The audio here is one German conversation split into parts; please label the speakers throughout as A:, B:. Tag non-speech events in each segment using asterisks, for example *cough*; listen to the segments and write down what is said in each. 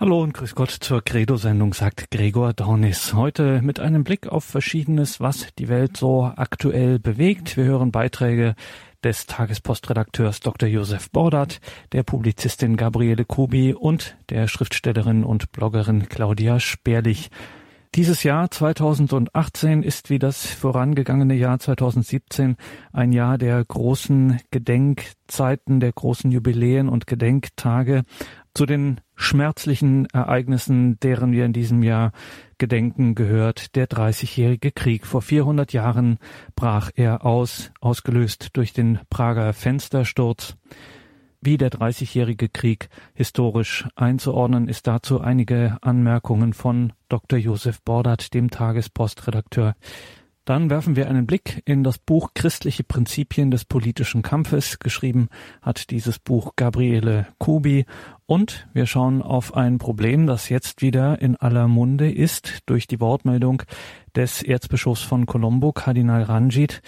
A: Hallo und grüß Gott zur Credo-Sendung, sagt Gregor Dornis. Heute mit einem Blick auf Verschiedenes, was die Welt so aktuell bewegt. Wir hören Beiträge des Tagespostredakteurs Dr. Josef Bordert, der Publizistin Gabriele Kubi und der Schriftstellerin und Bloggerin Claudia Sperlich. Dieses Jahr 2018 ist wie das vorangegangene Jahr 2017 ein Jahr der großen Gedenkzeiten, der großen Jubiläen und Gedenktage zu den schmerzlichen Ereignissen, deren wir in diesem Jahr gedenken, gehört der Dreißigjährige Krieg. Vor 400 Jahren brach er aus, ausgelöst durch den Prager Fenstersturz. Wie der Dreißigjährige Krieg historisch einzuordnen, ist dazu einige Anmerkungen von Dr. Josef Bordert, dem Tagespostredakteur. Dann werfen wir einen Blick in das Buch Christliche Prinzipien des politischen Kampfes. Geschrieben hat dieses Buch Gabriele Kubi. Und wir schauen auf ein Problem, das jetzt wieder in aller Munde ist durch die Wortmeldung des Erzbischofs von Colombo, Kardinal Ranjit.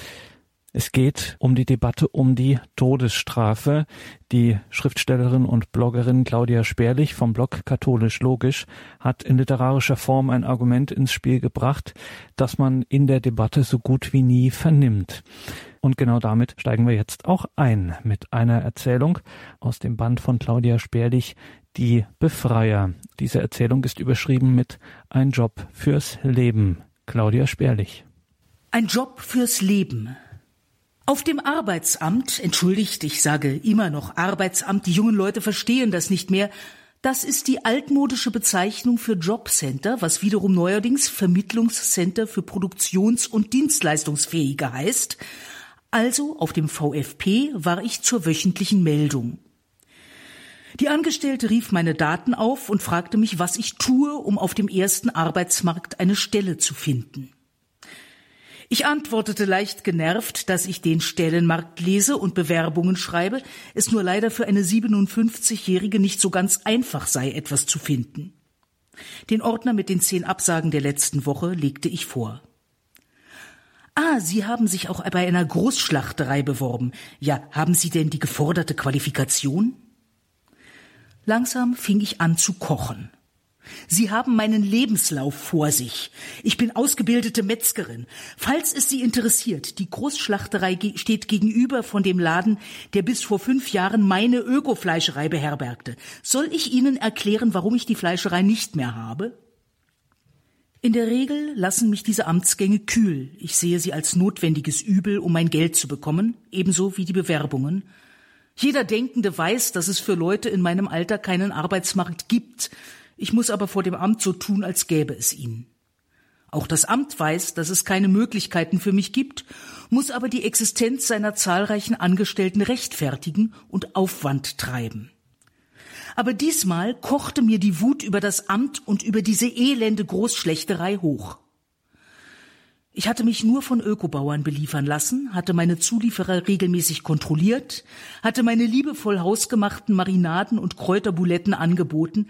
A: Es geht um die Debatte um die Todesstrafe. Die Schriftstellerin und Bloggerin Claudia Sperlich vom Blog Katholisch Logisch hat in literarischer Form ein Argument ins Spiel gebracht, das man in der Debatte so gut wie nie vernimmt. Und genau damit steigen wir jetzt auch ein mit einer Erzählung aus dem Band von Claudia Sperlich, Die Befreier. Diese Erzählung ist überschrieben mit Ein Job fürs Leben. Claudia Sperlich.
B: Ein Job fürs Leben. Auf dem Arbeitsamt, entschuldigt, ich sage immer noch Arbeitsamt, die jungen Leute verstehen das nicht mehr, das ist die altmodische Bezeichnung für Jobcenter, was wiederum neuerdings Vermittlungscenter für Produktions- und Dienstleistungsfähige heißt. Also auf dem VfP war ich zur wöchentlichen Meldung. Die Angestellte rief meine Daten auf und fragte mich, was ich tue, um auf dem ersten Arbeitsmarkt eine Stelle zu finden. Ich antwortete leicht genervt, dass ich den Stellenmarkt lese und Bewerbungen schreibe, es nur leider für eine 57-Jährige nicht so ganz einfach sei, etwas zu finden. Den Ordner mit den zehn Absagen der letzten Woche legte ich vor. Ah, Sie haben sich auch bei einer Großschlachterei beworben. Ja, haben Sie denn die geforderte Qualifikation? Langsam fing ich an zu kochen. Sie haben meinen Lebenslauf vor sich. Ich bin ausgebildete Metzgerin. Falls es Sie interessiert, die Großschlachterei steht gegenüber von dem Laden, der bis vor fünf Jahren meine Ökofleischerei beherbergte. Soll ich Ihnen erklären, warum ich die Fleischerei nicht mehr habe? In der Regel lassen mich diese Amtsgänge kühl. Ich sehe sie als notwendiges Übel, um mein Geld zu bekommen, ebenso wie die Bewerbungen. Jeder Denkende weiß, dass es für Leute in meinem Alter keinen Arbeitsmarkt gibt, ich muss aber vor dem Amt so tun, als gäbe es ihn. Auch das Amt weiß, dass es keine Möglichkeiten für mich gibt, muss aber die Existenz seiner zahlreichen Angestellten rechtfertigen und Aufwand treiben. Aber diesmal kochte mir die Wut über das Amt und über diese elende Großschlechterei hoch. Ich hatte mich nur von Ökobauern beliefern lassen, hatte meine Zulieferer regelmäßig kontrolliert, hatte meine liebevoll hausgemachten Marinaden und Kräuterbuletten angeboten,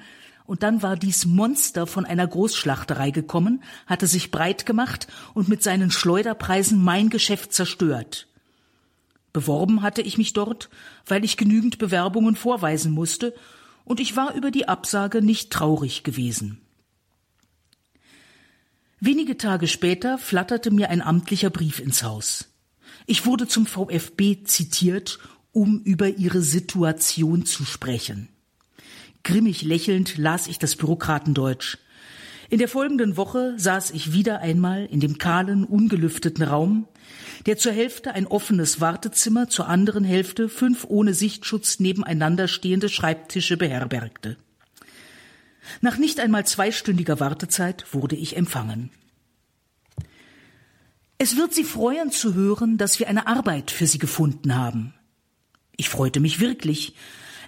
B: und dann war dies Monster von einer Großschlachterei gekommen, hatte sich breit gemacht und mit seinen Schleuderpreisen mein Geschäft zerstört. Beworben hatte ich mich dort, weil ich genügend Bewerbungen vorweisen musste, und ich war über die Absage nicht traurig gewesen. Wenige Tage später flatterte mir ein amtlicher Brief ins Haus. Ich wurde zum VfB zitiert, um über ihre Situation zu sprechen. Grimmig lächelnd las ich das Bürokratendeutsch. In der folgenden Woche saß ich wieder einmal in dem kahlen, ungelüfteten Raum, der zur Hälfte ein offenes Wartezimmer, zur anderen Hälfte fünf ohne Sichtschutz nebeneinander stehende Schreibtische beherbergte. Nach nicht einmal zweistündiger Wartezeit wurde ich empfangen. Es wird Sie freuen zu hören, dass wir eine Arbeit für Sie gefunden haben. Ich freute mich wirklich,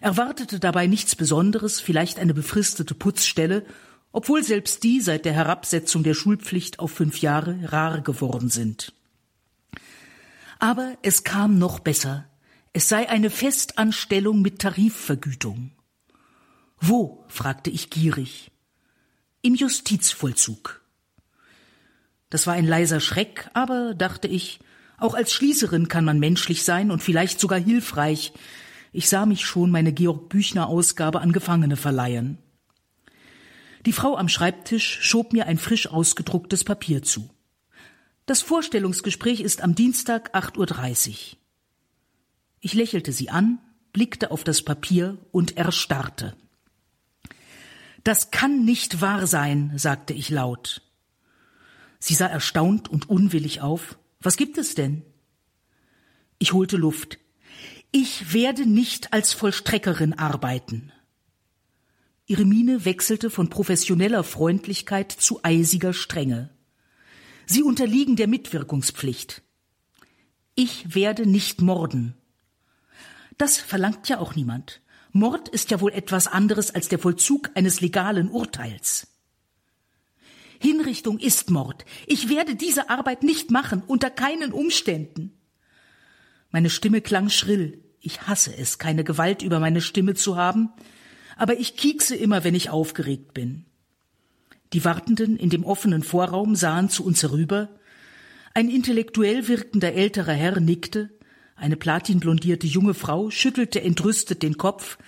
B: erwartete dabei nichts Besonderes, vielleicht eine befristete Putzstelle, obwohl selbst die seit der Herabsetzung der Schulpflicht auf fünf Jahre rar geworden sind. Aber es kam noch besser. Es sei eine Festanstellung mit Tarifvergütung. Wo? fragte ich gierig. Im Justizvollzug. Das war ein leiser Schreck, aber, dachte ich, auch als Schließerin kann man menschlich sein und vielleicht sogar hilfreich, ich sah mich schon meine Georg Büchner Ausgabe an Gefangene verleihen. Die Frau am Schreibtisch schob mir ein frisch ausgedrucktes Papier zu. Das Vorstellungsgespräch ist am Dienstag 8.30 Uhr. Ich lächelte sie an, blickte auf das Papier und erstarrte. Das kann nicht wahr sein, sagte ich laut. Sie sah erstaunt und unwillig auf. Was gibt es denn? Ich holte Luft. Ich werde nicht als Vollstreckerin arbeiten. Ihre Miene wechselte von professioneller Freundlichkeit zu eisiger Strenge. Sie unterliegen der Mitwirkungspflicht. Ich werde nicht morden. Das verlangt ja auch niemand. Mord ist ja wohl etwas anderes als der Vollzug eines legalen Urteils. Hinrichtung ist Mord. Ich werde diese Arbeit nicht machen, unter keinen Umständen. Meine Stimme klang schrill. Ich hasse es, keine Gewalt über meine Stimme zu haben, aber ich kiekse immer, wenn ich aufgeregt bin. Die Wartenden in dem offenen Vorraum sahen zu uns herüber. Ein intellektuell wirkender älterer Herr nickte, eine platinblondierte junge Frau schüttelte entrüstet den Kopf,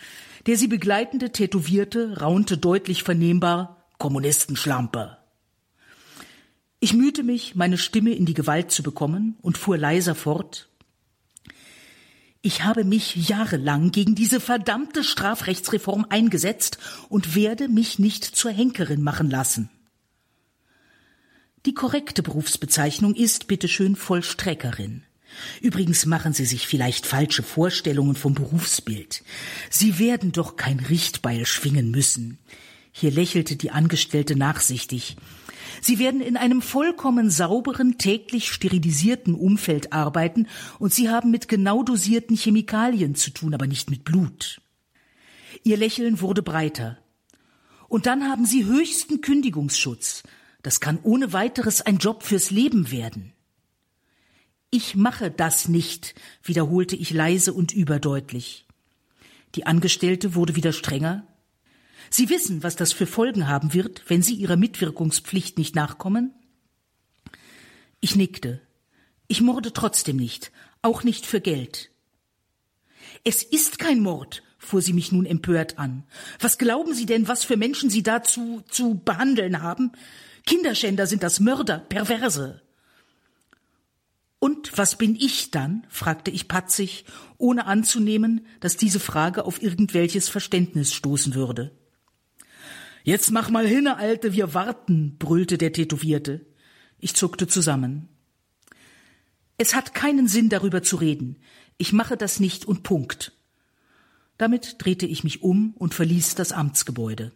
B: der sie begleitende Tätowierte raunte deutlich vernehmbar Kommunistenschlampe. Ich mühte mich, meine Stimme in die Gewalt zu bekommen und fuhr leiser fort. Ich habe mich jahrelang gegen diese verdammte Strafrechtsreform eingesetzt und werde mich nicht zur Henkerin machen lassen. Die korrekte Berufsbezeichnung ist bitteschön Vollstreckerin. Übrigens machen Sie sich vielleicht falsche Vorstellungen vom Berufsbild. Sie werden doch kein Richtbeil schwingen müssen. Hier lächelte die Angestellte nachsichtig. Sie werden in einem vollkommen sauberen, täglich sterilisierten Umfeld arbeiten und Sie haben mit genau dosierten Chemikalien zu tun, aber nicht mit Blut. Ihr Lächeln wurde breiter. Und dann haben Sie höchsten Kündigungsschutz. Das kann ohne weiteres ein Job fürs Leben werden. Ich mache das nicht, wiederholte ich leise und überdeutlich. Die Angestellte wurde wieder strenger, Sie wissen, was das für Folgen haben wird, wenn Sie Ihrer Mitwirkungspflicht nicht nachkommen? Ich nickte. Ich morde trotzdem nicht, auch nicht für Geld. Es ist kein Mord, fuhr sie mich nun empört an. Was glauben Sie denn, was für Menschen Sie dazu zu behandeln haben? Kinderschänder sind das Mörder, Perverse. Und was bin ich dann? fragte ich patzig, ohne anzunehmen, dass diese Frage auf irgendwelches Verständnis stoßen würde. Jetzt mach mal hin, Alte, wir warten, brüllte der Tätowierte. Ich zuckte zusammen. Es hat keinen Sinn, darüber zu reden. Ich mache das nicht und Punkt. Damit drehte ich mich um und verließ das Amtsgebäude.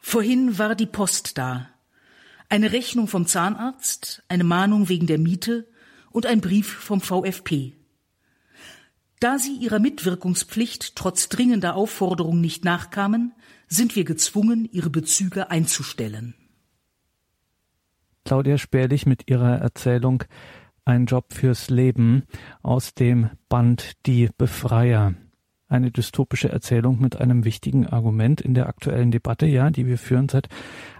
B: Vorhin war die Post da. Eine Rechnung vom Zahnarzt, eine Mahnung wegen der Miete und ein Brief vom VfP. Da sie ihrer Mitwirkungspflicht trotz dringender Aufforderung nicht nachkamen, sind wir gezwungen, ihre Bezüge einzustellen.
A: Claudia Sperlich mit ihrer Erzählung Ein Job fürs Leben aus dem Band Die Befreier eine dystopische Erzählung mit einem wichtigen Argument in der aktuellen Debatte, ja, die wir führen seit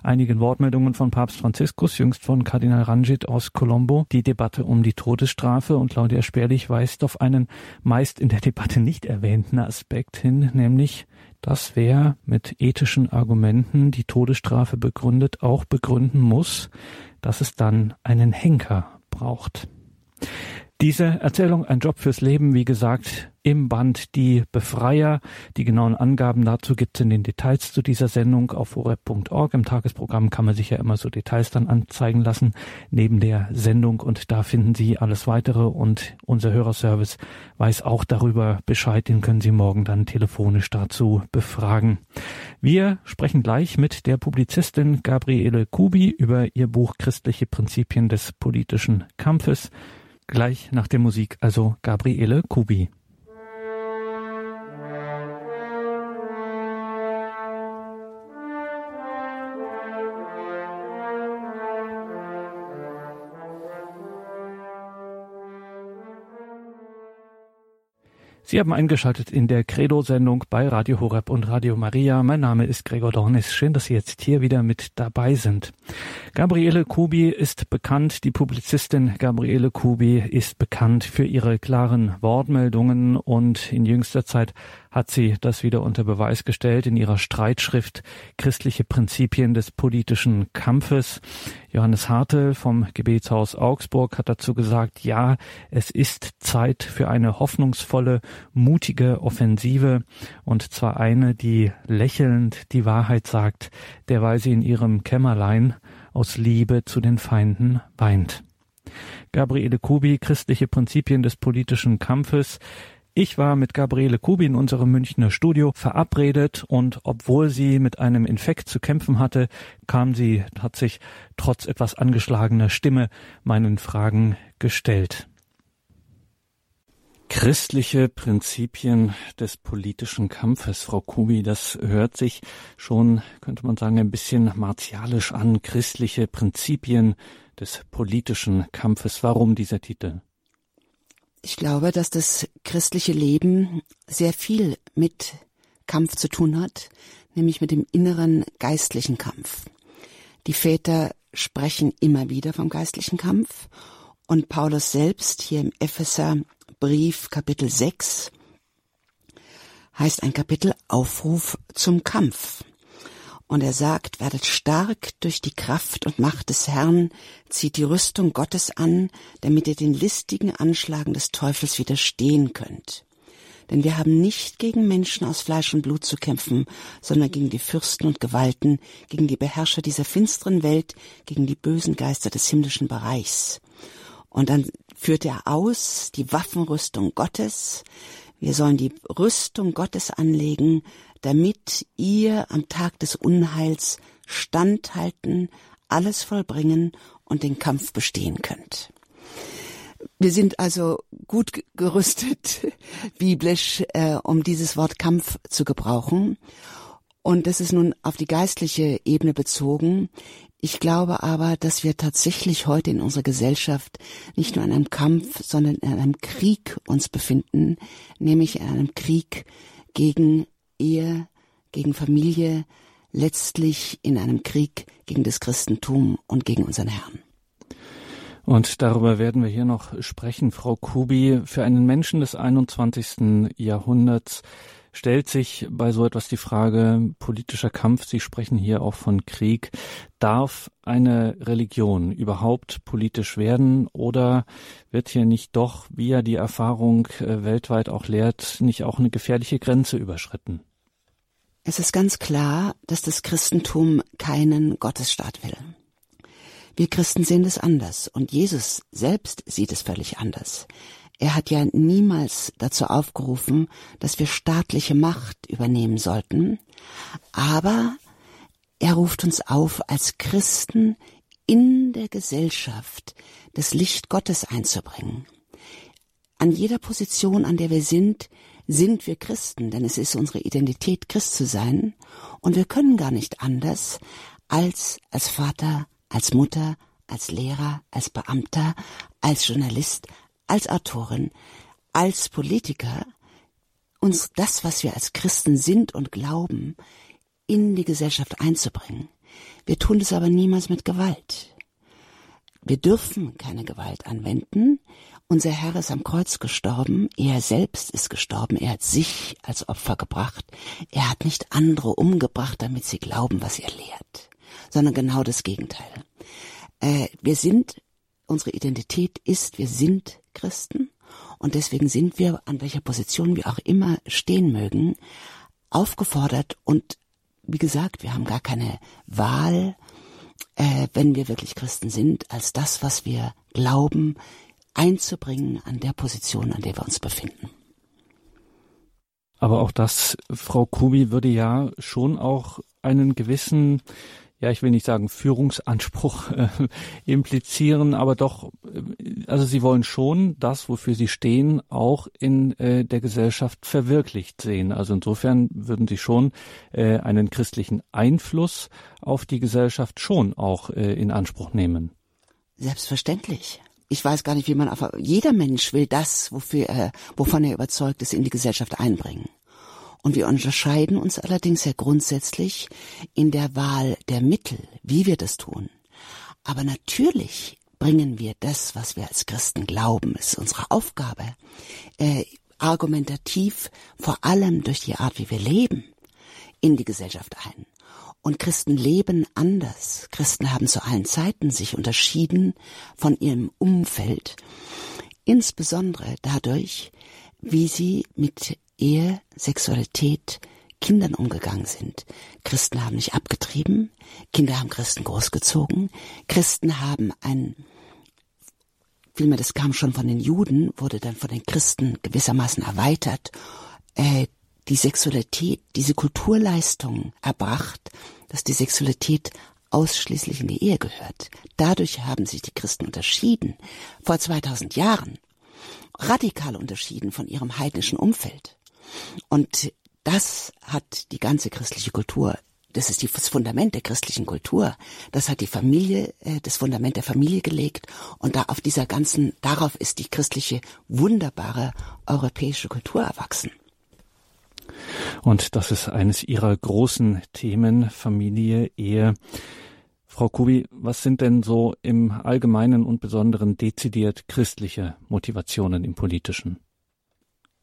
A: einigen Wortmeldungen von Papst Franziskus, jüngst von Kardinal Ranjit aus Colombo, die Debatte um die Todesstrafe und Claudia Sperlich weist auf einen meist in der Debatte nicht erwähnten Aspekt hin, nämlich dass wer mit ethischen Argumenten die Todesstrafe begründet, auch begründen muss, dass es dann einen Henker braucht. Diese Erzählung Ein Job fürs Leben, wie gesagt, im Band Die Befreier. Die genauen Angaben dazu gibt es in den Details zu dieser Sendung auf horeb.org. Im Tagesprogramm kann man sich ja immer so Details dann anzeigen lassen neben der Sendung und da finden Sie alles weitere und unser Hörerservice weiß auch darüber Bescheid. Den können Sie morgen dann telefonisch dazu befragen. Wir sprechen gleich mit der Publizistin Gabriele Kubi über ihr Buch Christliche Prinzipien des politischen Kampfes. Gleich nach der Musik also Gabriele Kubi. Sie haben eingeschaltet in der Credo-Sendung bei Radio Horeb und Radio Maria. Mein Name ist Gregor Dornis. Schön, dass Sie jetzt hier wieder mit dabei sind. Gabriele Kubi ist bekannt. Die Publizistin Gabriele Kubi ist bekannt für ihre klaren Wortmeldungen und in jüngster Zeit hat sie das wieder unter Beweis gestellt in ihrer Streitschrift Christliche Prinzipien des politischen Kampfes. Johannes Hartel vom Gebetshaus Augsburg hat dazu gesagt, ja, es ist Zeit für eine hoffnungsvolle, mutige Offensive und zwar eine, die lächelnd die Wahrheit sagt, derweil sie in ihrem Kämmerlein aus Liebe zu den Feinden weint. Gabriele Kubi, Christliche Prinzipien des politischen Kampfes. Ich war mit Gabriele Kubi in unserem Münchner Studio verabredet und obwohl sie mit einem Infekt zu kämpfen hatte, kam sie, hat sich trotz etwas angeschlagener Stimme meinen Fragen gestellt. Christliche Prinzipien des politischen Kampfes, Frau Kubi, das hört sich schon, könnte man sagen, ein bisschen martialisch an. Christliche Prinzipien des politischen Kampfes. Warum dieser Titel?
C: Ich glaube, dass das christliche Leben sehr viel mit Kampf zu tun hat, nämlich mit dem inneren geistlichen Kampf. Die Väter sprechen immer wieder vom geistlichen Kampf und Paulus selbst hier im Epheser Brief Kapitel 6 heißt ein Kapitel Aufruf zum Kampf. Und er sagt, werdet stark durch die Kraft und Macht des Herrn, zieht die Rüstung Gottes an, damit ihr den listigen Anschlagen des Teufels widerstehen könnt. Denn wir haben nicht gegen Menschen aus Fleisch und Blut zu kämpfen, sondern gegen die Fürsten und Gewalten, gegen die Beherrscher dieser finsteren Welt, gegen die bösen Geister des himmlischen Bereichs. Und dann führt er aus die Waffenrüstung Gottes. Wir sollen die Rüstung Gottes anlegen, damit ihr am Tag des Unheils standhalten, alles vollbringen und den Kampf bestehen könnt. Wir sind also gut gerüstet, *laughs* biblisch, äh, um dieses Wort Kampf zu gebrauchen. Und das ist nun auf die geistliche Ebene bezogen. Ich glaube aber, dass wir tatsächlich heute in unserer Gesellschaft nicht nur in einem Kampf, sondern in einem Krieg uns befinden, nämlich in einem Krieg gegen Ehe, gegen Familie, letztlich in einem Krieg gegen das Christentum und gegen unseren Herrn.
A: Und darüber werden wir hier noch sprechen, Frau Kubi. Für einen Menschen des 21. Jahrhunderts stellt sich bei so etwas die Frage politischer Kampf. Sie sprechen hier auch von Krieg. Darf eine Religion überhaupt politisch werden oder wird hier nicht doch, wie ja die Erfahrung äh, weltweit auch lehrt, nicht auch eine gefährliche Grenze überschritten?
C: Es ist ganz klar, dass das Christentum keinen Gottesstaat will. Wir Christen sehen es anders und Jesus selbst sieht es völlig anders. Er hat ja niemals dazu aufgerufen, dass wir staatliche Macht übernehmen sollten, aber er ruft uns auf, als Christen in der Gesellschaft das Licht Gottes einzubringen. An jeder Position, an der wir sind, sind wir Christen, denn es ist unsere Identität, Christ zu sein, und wir können gar nicht anders, als als Vater, als Mutter, als Lehrer, als Beamter, als Journalist, als Autorin, als Politiker uns das, was wir als Christen sind und glauben, in die Gesellschaft einzubringen. Wir tun das aber niemals mit Gewalt. Wir dürfen keine Gewalt anwenden, unser Herr ist am Kreuz gestorben, er selbst ist gestorben, er hat sich als Opfer gebracht, er hat nicht andere umgebracht, damit sie glauben, was er lehrt, sondern genau das Gegenteil. Äh, wir sind, unsere Identität ist, wir sind Christen. Und deswegen sind wir, an welcher Position wir auch immer stehen mögen, aufgefordert und wie gesagt, wir haben gar keine Wahl, äh, wenn wir wirklich Christen sind, als das, was wir glauben, einzubringen an der Position, an der wir uns befinden.
A: Aber auch das, Frau Kubi, würde ja schon auch einen gewissen, ja, ich will nicht sagen Führungsanspruch äh, implizieren, aber doch, äh, also Sie wollen schon das, wofür Sie stehen, auch in äh, der Gesellschaft verwirklicht sehen. Also insofern würden Sie schon äh, einen christlichen Einfluss auf die Gesellschaft schon auch äh, in Anspruch nehmen.
C: Selbstverständlich ich weiß gar nicht, wie man auf, jeder Mensch will das, wofür er, wovon er überzeugt ist, in die Gesellschaft einbringen. Und wir unterscheiden uns allerdings sehr grundsätzlich in der Wahl der Mittel, wie wir das tun. Aber natürlich bringen wir das, was wir als Christen glauben, ist unsere Aufgabe, äh, argumentativ vor allem durch die Art, wie wir leben, in die Gesellschaft ein. Und Christen leben anders. Christen haben zu allen Zeiten sich unterschieden von ihrem Umfeld, insbesondere dadurch, wie sie mit Ehe, Sexualität, Kindern umgegangen sind. Christen haben nicht abgetrieben, Kinder haben Christen großgezogen, Christen haben ein vielmehr das kam schon von den Juden, wurde dann von den Christen gewissermaßen erweitert, äh, die Sexualität, diese Kulturleistung erbracht, dass die Sexualität ausschließlich in die Ehe gehört. Dadurch haben sich die Christen unterschieden, vor 2000 Jahren, radikal unterschieden von ihrem heidnischen Umfeld. Und das hat die ganze christliche Kultur das ist das Fundament der christlichen Kultur. Das hat die Familie, äh, das Fundament der Familie gelegt. Und da auf dieser ganzen, darauf ist die christliche, wunderbare europäische Kultur erwachsen.
A: Und das ist eines Ihrer großen Themen, Familie, Ehe. Frau Kubi, was sind denn so im Allgemeinen und Besonderen dezidiert christliche Motivationen im Politischen?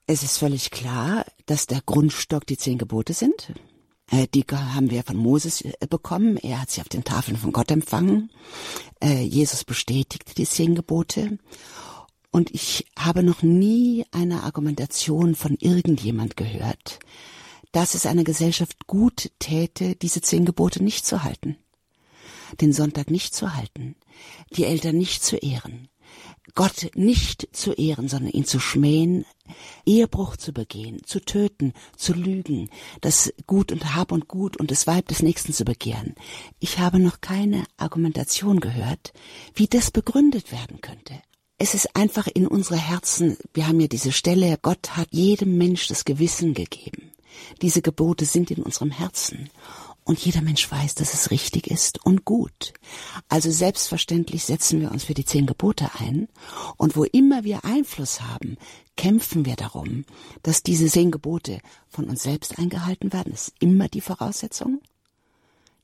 C: Es ist völlig klar, dass der Grundstock die zehn Gebote sind. Äh, die haben wir von Moses äh, bekommen. Er hat sie auf den Tafeln von Gott empfangen. Äh, Jesus bestätigte die zehn Gebote. Und ich habe noch nie eine Argumentation von irgendjemand gehört, dass es einer Gesellschaft gut täte, diese zehn Gebote nicht zu halten, den Sonntag nicht zu halten, die Eltern nicht zu ehren, Gott nicht zu ehren, sondern ihn zu schmähen, Ehebruch zu begehen, zu töten, zu lügen, das Gut und Hab und Gut und das Weib des Nächsten zu begehren. Ich habe noch keine Argumentation gehört, wie das begründet werden könnte. Es ist einfach in unsere Herzen, wir haben ja diese Stelle, Gott hat jedem Mensch das Gewissen gegeben. Diese Gebote sind in unserem Herzen. Und jeder Mensch weiß, dass es richtig ist und gut. Also selbstverständlich setzen wir uns für die zehn Gebote ein. Und wo immer wir Einfluss haben, kämpfen wir darum, dass diese zehn Gebote von uns selbst eingehalten werden. Das ist immer die Voraussetzung.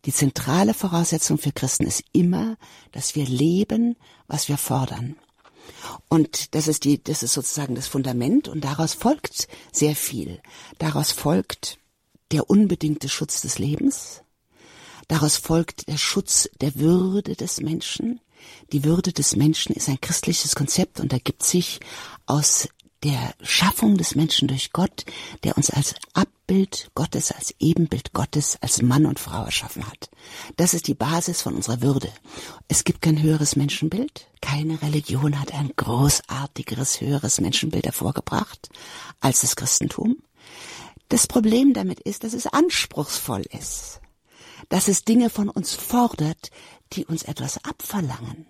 C: Die zentrale Voraussetzung für Christen ist immer, dass wir leben, was wir fordern. Und das ist die, das ist sozusagen das Fundament und daraus folgt sehr viel. Daraus folgt der unbedingte Schutz des Lebens. Daraus folgt der Schutz der Würde des Menschen. Die Würde des Menschen ist ein christliches Konzept und ergibt sich aus der Schaffung des Menschen durch Gott, der uns als Abbild Gottes, als Ebenbild Gottes, als Mann und Frau erschaffen hat. Das ist die Basis von unserer Würde. Es gibt kein höheres Menschenbild. Keine Religion hat ein großartigeres, höheres Menschenbild hervorgebracht als das Christentum. Das Problem damit ist, dass es anspruchsvoll ist, dass es Dinge von uns fordert, die uns etwas abverlangen.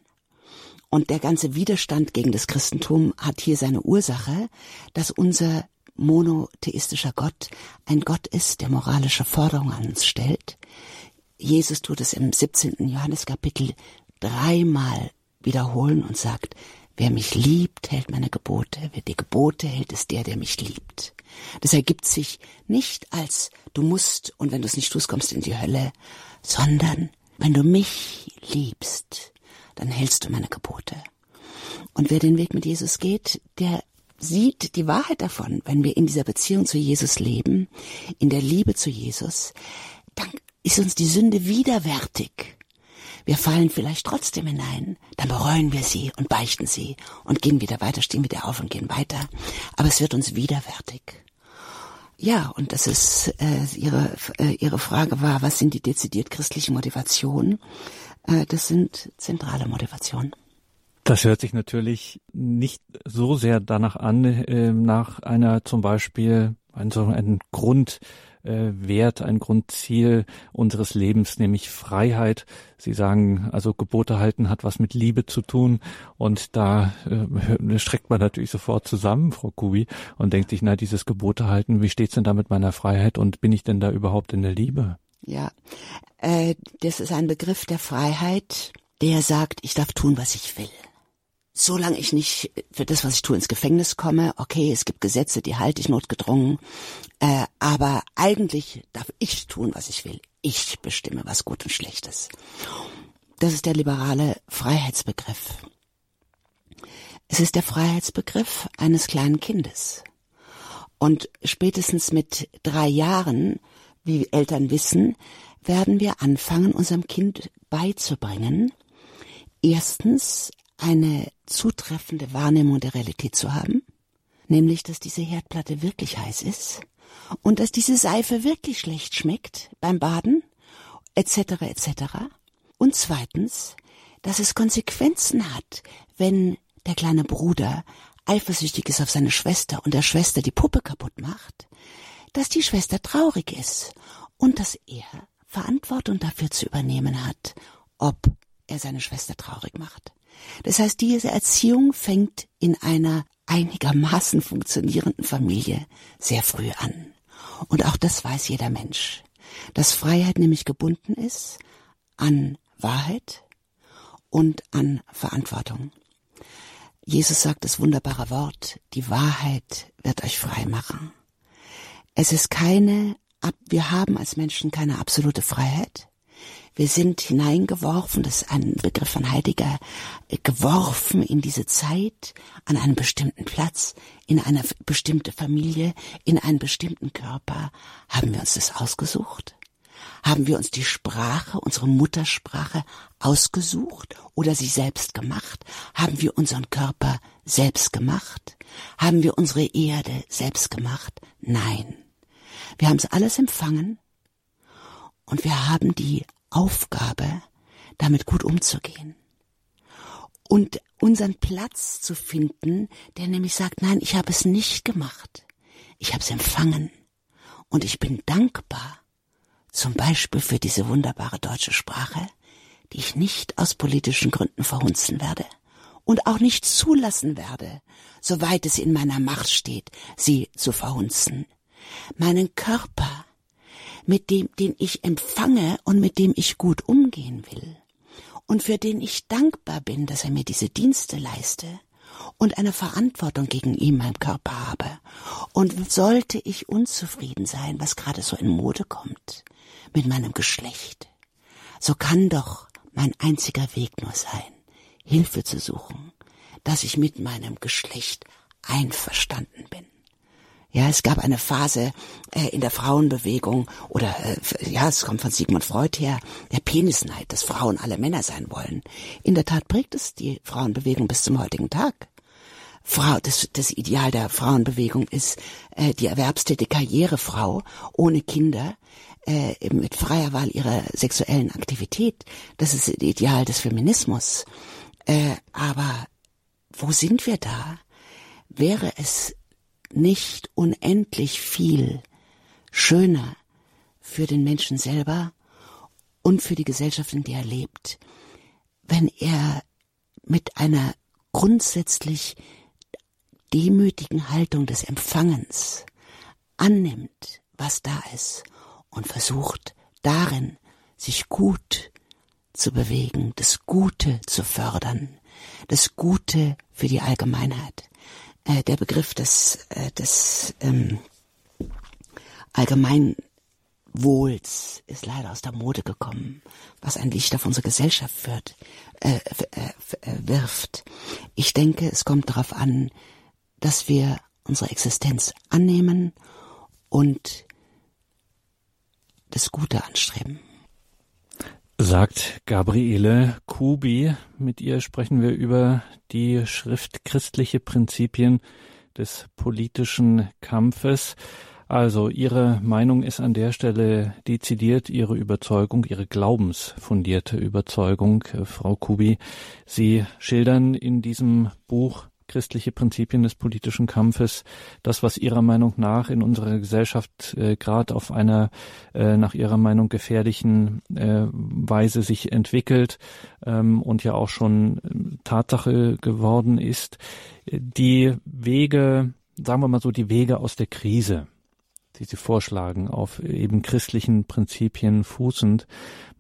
C: Und der ganze Widerstand gegen das Christentum hat hier seine Ursache, dass unser monotheistischer Gott ein Gott ist, der moralische Forderungen an uns stellt. Jesus tut es im 17. Johanneskapitel dreimal wiederholen und sagt, Wer mich liebt, hält meine Gebote. Wer die Gebote hält, ist der, der mich liebt. Das ergibt sich nicht als du musst und wenn du es nicht tust, kommst du in die Hölle, sondern wenn du mich liebst, dann hältst du meine Gebote. Und wer den Weg mit Jesus geht, der sieht die Wahrheit davon, wenn wir in dieser Beziehung zu Jesus leben, in der Liebe zu Jesus, dann ist uns die Sünde widerwärtig. Wir fallen vielleicht trotzdem hinein, dann bereuen wir sie und beichten sie und gehen wieder weiter, stehen wieder auf und gehen weiter. Aber es wird uns widerwärtig. Ja, und das ist äh, ihre äh, ihre Frage war, was sind die dezidiert christlichen Motivationen? Äh, das sind zentrale Motivationen.
A: Das hört sich natürlich nicht so sehr danach an, äh, nach einer zum Beispiel ein, so ein Grund äh, ein Grundziel unseres Lebens, nämlich Freiheit. Sie sagen, also Gebote halten hat was mit Liebe zu tun und da äh, streckt man natürlich sofort zusammen, Frau Kubi, und denkt sich, na, dieses Gebote halten, wie steht's denn da mit meiner Freiheit und bin ich denn da überhaupt in der Liebe?
C: Ja, äh, das ist ein Begriff der Freiheit, der sagt, ich darf tun, was ich will solange ich nicht für das, was ich tue, ins Gefängnis komme, okay, es gibt Gesetze, die halte ich notgedrungen, äh, aber eigentlich darf ich tun, was ich will. Ich bestimme, was gut und schlecht ist. Das ist der liberale Freiheitsbegriff. Es ist der Freiheitsbegriff eines kleinen Kindes. Und spätestens mit drei Jahren, wie Eltern wissen, werden wir anfangen, unserem Kind beizubringen, erstens eine zutreffende Wahrnehmung der Realität zu haben, nämlich dass diese Herdplatte wirklich heiß ist und dass diese Seife wirklich schlecht schmeckt beim Baden, etc. etc. Und zweitens, dass es Konsequenzen hat, wenn der kleine Bruder eifersüchtig ist auf seine Schwester und der Schwester die Puppe kaputt macht, dass die Schwester traurig ist und dass er Verantwortung dafür zu übernehmen hat, ob er seine Schwester traurig macht. Das heißt, diese Erziehung fängt in einer einigermaßen funktionierenden Familie sehr früh an. Und auch das weiß jeder Mensch, dass Freiheit nämlich gebunden ist an Wahrheit und an Verantwortung. Jesus sagt das wunderbare Wort, die Wahrheit wird euch frei machen. Es ist keine wir haben als Menschen keine absolute Freiheit. Wir sind hineingeworfen, das ist ein Begriff von Heidegger, äh, geworfen in diese Zeit, an einen bestimmten Platz, in eine bestimmte Familie, in einen bestimmten Körper. Haben wir uns das ausgesucht? Haben wir uns die Sprache, unsere Muttersprache ausgesucht oder sie selbst gemacht? Haben wir unseren Körper selbst gemacht? Haben wir unsere Erde selbst gemacht? Nein. Wir haben es alles empfangen und wir haben die Aufgabe, damit gut umzugehen. Und unseren Platz zu finden, der nämlich sagt, nein, ich habe es nicht gemacht. Ich habe es empfangen. Und ich bin dankbar, zum Beispiel für diese wunderbare deutsche Sprache, die ich nicht aus politischen Gründen verhunzen werde und auch nicht zulassen werde, soweit es in meiner Macht steht, sie zu verhunzen meinen Körper, mit dem, den ich empfange und mit dem ich gut umgehen will und für den ich dankbar bin, dass er mir diese Dienste leiste und eine Verantwortung gegen ihn, meinem Körper habe. Und sollte ich unzufrieden sein, was gerade so in Mode kommt, mit meinem Geschlecht, so kann doch mein einziger Weg nur sein, Hilfe zu suchen, dass ich mit meinem Geschlecht einverstanden bin. Ja, es gab eine Phase äh, in der Frauenbewegung oder äh, ja, es kommt von Sigmund Freud her, der Penisneid, dass Frauen alle Männer sein wollen. In der Tat prägt es die Frauenbewegung bis zum heutigen Tag. Frau, das, das Ideal der Frauenbewegung ist äh, die erwerbstätige Karrierefrau ohne Kinder äh, mit freier Wahl ihrer sexuellen Aktivität. Das ist das Ideal des Feminismus. Äh, aber wo sind wir da? Wäre es nicht unendlich viel schöner für den Menschen selber und für die Gesellschaft, in der er lebt, wenn er mit einer grundsätzlich demütigen Haltung des Empfangens annimmt, was da ist und versucht darin sich gut zu bewegen, das Gute zu fördern, das Gute für die Allgemeinheit äh, der Begriff des, äh, des ähm, Allgemeinwohls ist leider aus der Mode gekommen, was ein Licht auf unsere Gesellschaft äh, äh, äh, wirft. Ich denke, es kommt darauf an, dass wir unsere Existenz annehmen und das Gute anstreben
A: sagt Gabriele Kubi. Mit ihr sprechen wir über die Schrift Christliche Prinzipien des politischen Kampfes. Also Ihre Meinung ist an der Stelle dezidiert Ihre Überzeugung, Ihre glaubensfundierte Überzeugung, Frau Kubi. Sie schildern in diesem Buch christliche Prinzipien des politischen Kampfes, das, was Ihrer Meinung nach in unserer Gesellschaft äh, gerade auf einer äh, nach Ihrer Meinung gefährlichen äh, Weise sich entwickelt ähm, und ja auch schon äh, Tatsache geworden ist. Die Wege, sagen wir mal so, die Wege aus der Krise, die Sie vorschlagen, auf eben christlichen Prinzipien fußend.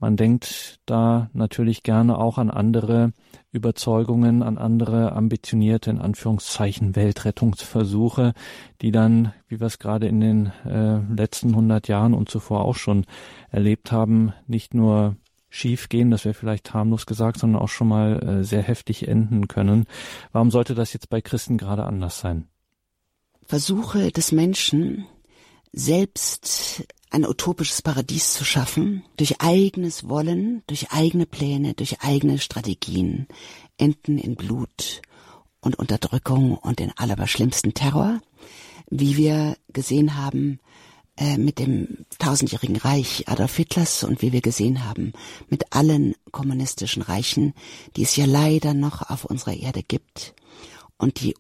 A: Man denkt da natürlich gerne auch an andere Überzeugungen, an andere ambitionierte, in Anführungszeichen, Weltrettungsversuche, die dann, wie wir es gerade in den äh, letzten hundert Jahren und zuvor auch schon erlebt haben, nicht nur schief gehen, das wäre vielleicht harmlos gesagt, sondern auch schon mal äh, sehr heftig enden können. Warum sollte das jetzt bei Christen gerade anders sein?
C: Versuche des Menschen, selbst ein utopisches Paradies zu schaffen, durch eigenes Wollen, durch eigene Pläne, durch eigene Strategien, enden in Blut und Unterdrückung und den allerschlimmsten Terror, wie wir gesehen haben äh, mit dem tausendjährigen Reich Adolf Hitlers und wie wir gesehen haben mit allen kommunistischen Reichen, die es ja leider noch auf unserer Erde gibt und die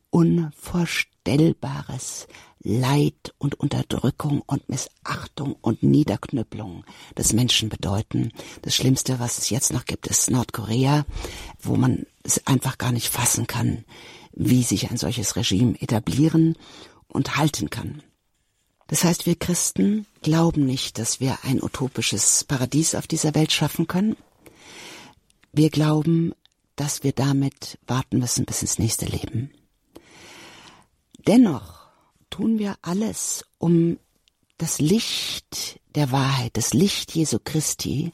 C: unvorstellbares Leid und Unterdrückung und Missachtung und Niederknüppelung des Menschen bedeuten. Das Schlimmste, was es jetzt noch gibt, ist Nordkorea, wo man es einfach gar nicht fassen kann, wie sich ein solches Regime etablieren und halten kann. Das heißt, wir Christen glauben nicht, dass wir ein utopisches Paradies auf dieser Welt schaffen können. Wir glauben, dass wir damit warten müssen bis ins nächste Leben. Dennoch tun wir alles, um das Licht der Wahrheit, das Licht Jesu Christi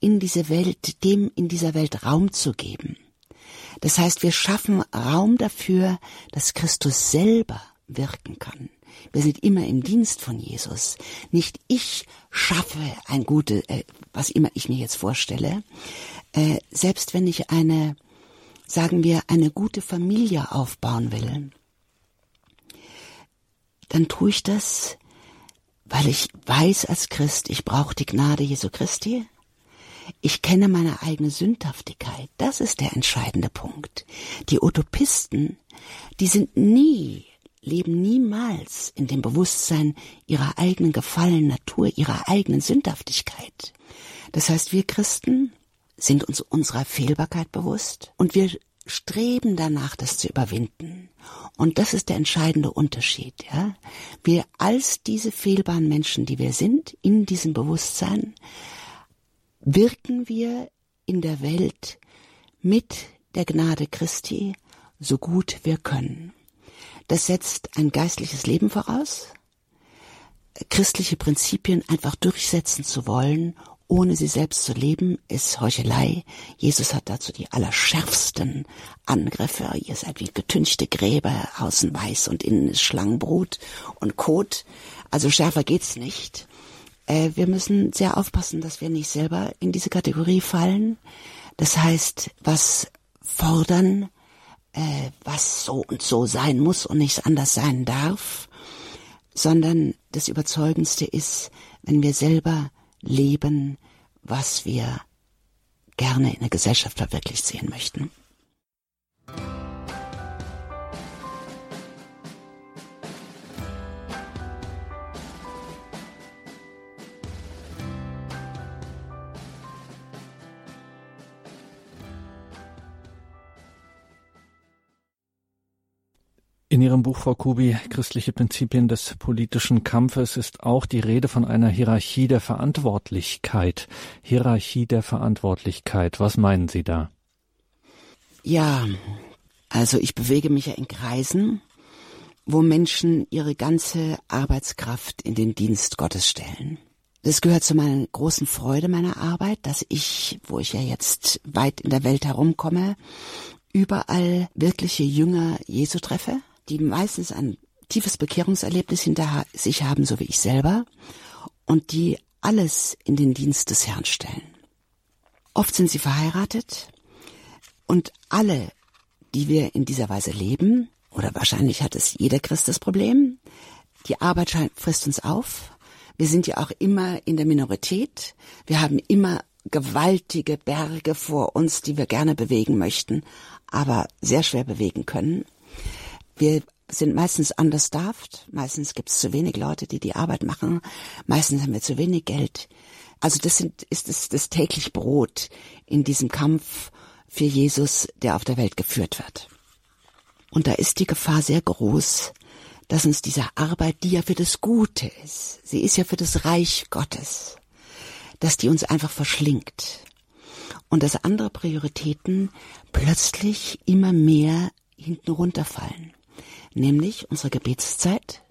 C: in diese Welt, dem in dieser Welt Raum zu geben. Das heißt, wir schaffen Raum dafür, dass Christus selber wirken kann. Wir sind immer im Dienst von Jesus. Nicht ich schaffe ein gute, äh, was immer ich mir jetzt vorstelle. Äh, selbst wenn ich eine, sagen wir, eine gute Familie aufbauen will, dann tue ich das, weil ich weiß als Christ, ich brauche die Gnade Jesu Christi. Ich kenne meine eigene Sündhaftigkeit. Das ist der entscheidende Punkt. Die Utopisten, die sind nie leben niemals in dem Bewusstsein ihrer eigenen gefallenen Natur, ihrer eigenen Sündhaftigkeit. Das heißt, wir Christen sind uns unserer Fehlbarkeit bewusst und wir streben danach, das zu überwinden. Und das ist der entscheidende Unterschied, ja. Wir als diese fehlbaren Menschen, die wir sind, in diesem Bewusstsein, wirken wir in der Welt mit der Gnade Christi so gut wir können. Das setzt ein geistliches Leben voraus, christliche Prinzipien einfach durchsetzen zu wollen, ohne sie selbst zu leben, ist Heuchelei. Jesus hat dazu die allerschärfsten Angriffe. Ihr seid wie getünchte Gräber, außen weiß und innen ist Schlangenbrut und Kot. Also schärfer geht's nicht. Äh, wir müssen sehr aufpassen, dass wir nicht selber in diese Kategorie fallen. Das heißt, was fordern, äh, was so und so sein muss und nichts anders sein darf, sondern das Überzeugendste ist, wenn wir selber leben, was wir gerne in der Gesellschaft verwirklicht sehen möchten.
A: In Ihrem Buch, Frau Kubi, Christliche Prinzipien des politischen Kampfes, ist auch die Rede von einer Hierarchie der Verantwortlichkeit. Hierarchie der Verantwortlichkeit. Was meinen Sie da?
C: Ja, also ich bewege mich ja in Kreisen, wo Menschen ihre ganze Arbeitskraft in den Dienst Gottes stellen. Das gehört zu meiner großen Freude meiner Arbeit, dass ich, wo ich ja jetzt weit in der Welt herumkomme, überall wirkliche Jünger Jesu treffe, die meistens ein tiefes Bekehrungserlebnis hinter sich haben, so wie ich selber, und die alles in den Dienst des Herrn stellen. Oft sind sie verheiratet und alle, die wir in dieser Weise leben, oder wahrscheinlich hat es jeder Christ das Problem, die Arbeit frisst uns auf. Wir sind ja auch immer in der Minorität. Wir haben immer gewaltige Berge vor uns, die wir gerne bewegen möchten, aber sehr schwer bewegen können. Wir sind meistens understaffed, meistens gibt es zu wenig Leute, die die Arbeit machen, meistens haben wir zu wenig Geld. Also das sind, ist das, das täglich Brot in diesem Kampf für Jesus, der auf der Welt geführt wird. Und da ist die Gefahr sehr groß, dass uns diese Arbeit, die ja für das Gute ist, sie ist ja für das Reich Gottes, dass die uns einfach verschlingt. Und dass andere Prioritäten plötzlich immer mehr hinten runterfallen nämlich unsere Gebetszeit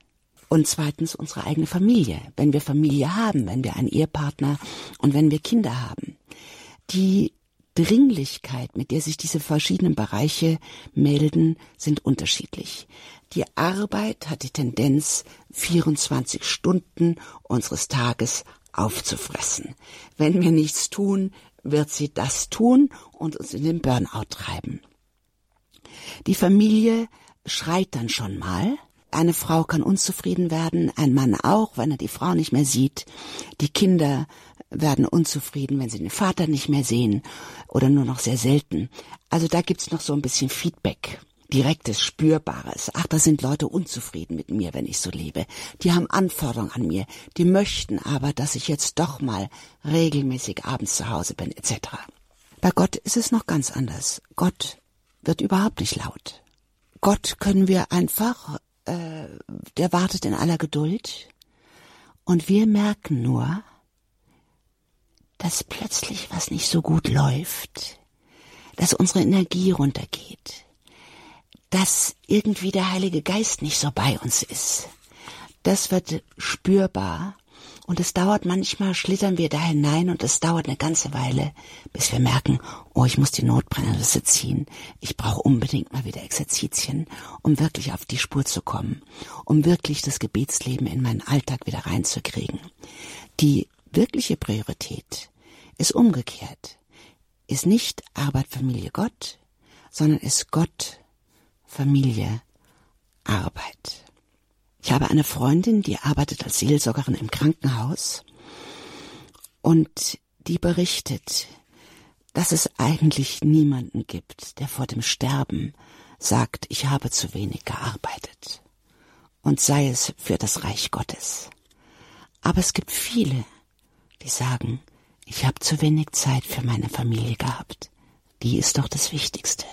C: und zweitens unsere eigene Familie. Wenn wir Familie haben, wenn wir einen Ehepartner und wenn wir Kinder haben, die Dringlichkeit, mit der sich diese verschiedenen Bereiche melden, sind unterschiedlich. Die Arbeit hat die Tendenz, 24 Stunden unseres Tages aufzufressen. Wenn wir nichts tun, wird sie das tun und uns in den Burnout treiben. Die Familie schreit dann schon mal. Eine Frau kann unzufrieden werden, ein Mann auch, wenn er die Frau nicht mehr sieht. Die Kinder werden unzufrieden, wenn sie den Vater nicht mehr sehen oder nur noch sehr selten. Also da gibt's noch so ein bisschen Feedback. Direktes, Spürbares. Ach, da sind Leute unzufrieden mit mir, wenn ich so lebe. Die haben Anforderungen an mir. Die möchten aber, dass ich jetzt doch mal regelmäßig abends zu Hause bin, etc. Bei Gott ist es noch ganz anders. Gott wird überhaupt nicht laut. Gott können wir einfach, äh, der wartet in aller Geduld. Und wir merken nur, dass plötzlich was nicht so gut läuft, dass unsere Energie runtergeht, dass irgendwie der Heilige Geist nicht so bei uns ist. Das wird spürbar und es dauert manchmal, schlittern wir da hinein und es dauert eine ganze Weile, bis wir merken, oh, ich muss die Notbremse ziehen. Ich brauche unbedingt mal wieder Exerzitien, um wirklich auf die Spur zu kommen, um wirklich das Gebetsleben in meinen Alltag wieder reinzukriegen. Die wirkliche Priorität ist umgekehrt. Ist nicht Arbeit, Familie, Gott, sondern ist Gott, Familie, Arbeit. Ich habe eine Freundin, die arbeitet als Seelsorgerin im Krankenhaus und die berichtet, dass es eigentlich niemanden gibt, der vor dem Sterben sagt, ich habe zu wenig gearbeitet. Und sei es für das Reich Gottes. Aber es gibt viele, die sagen, ich habe zu wenig Zeit für meine Familie gehabt. Die ist doch das Wichtigste.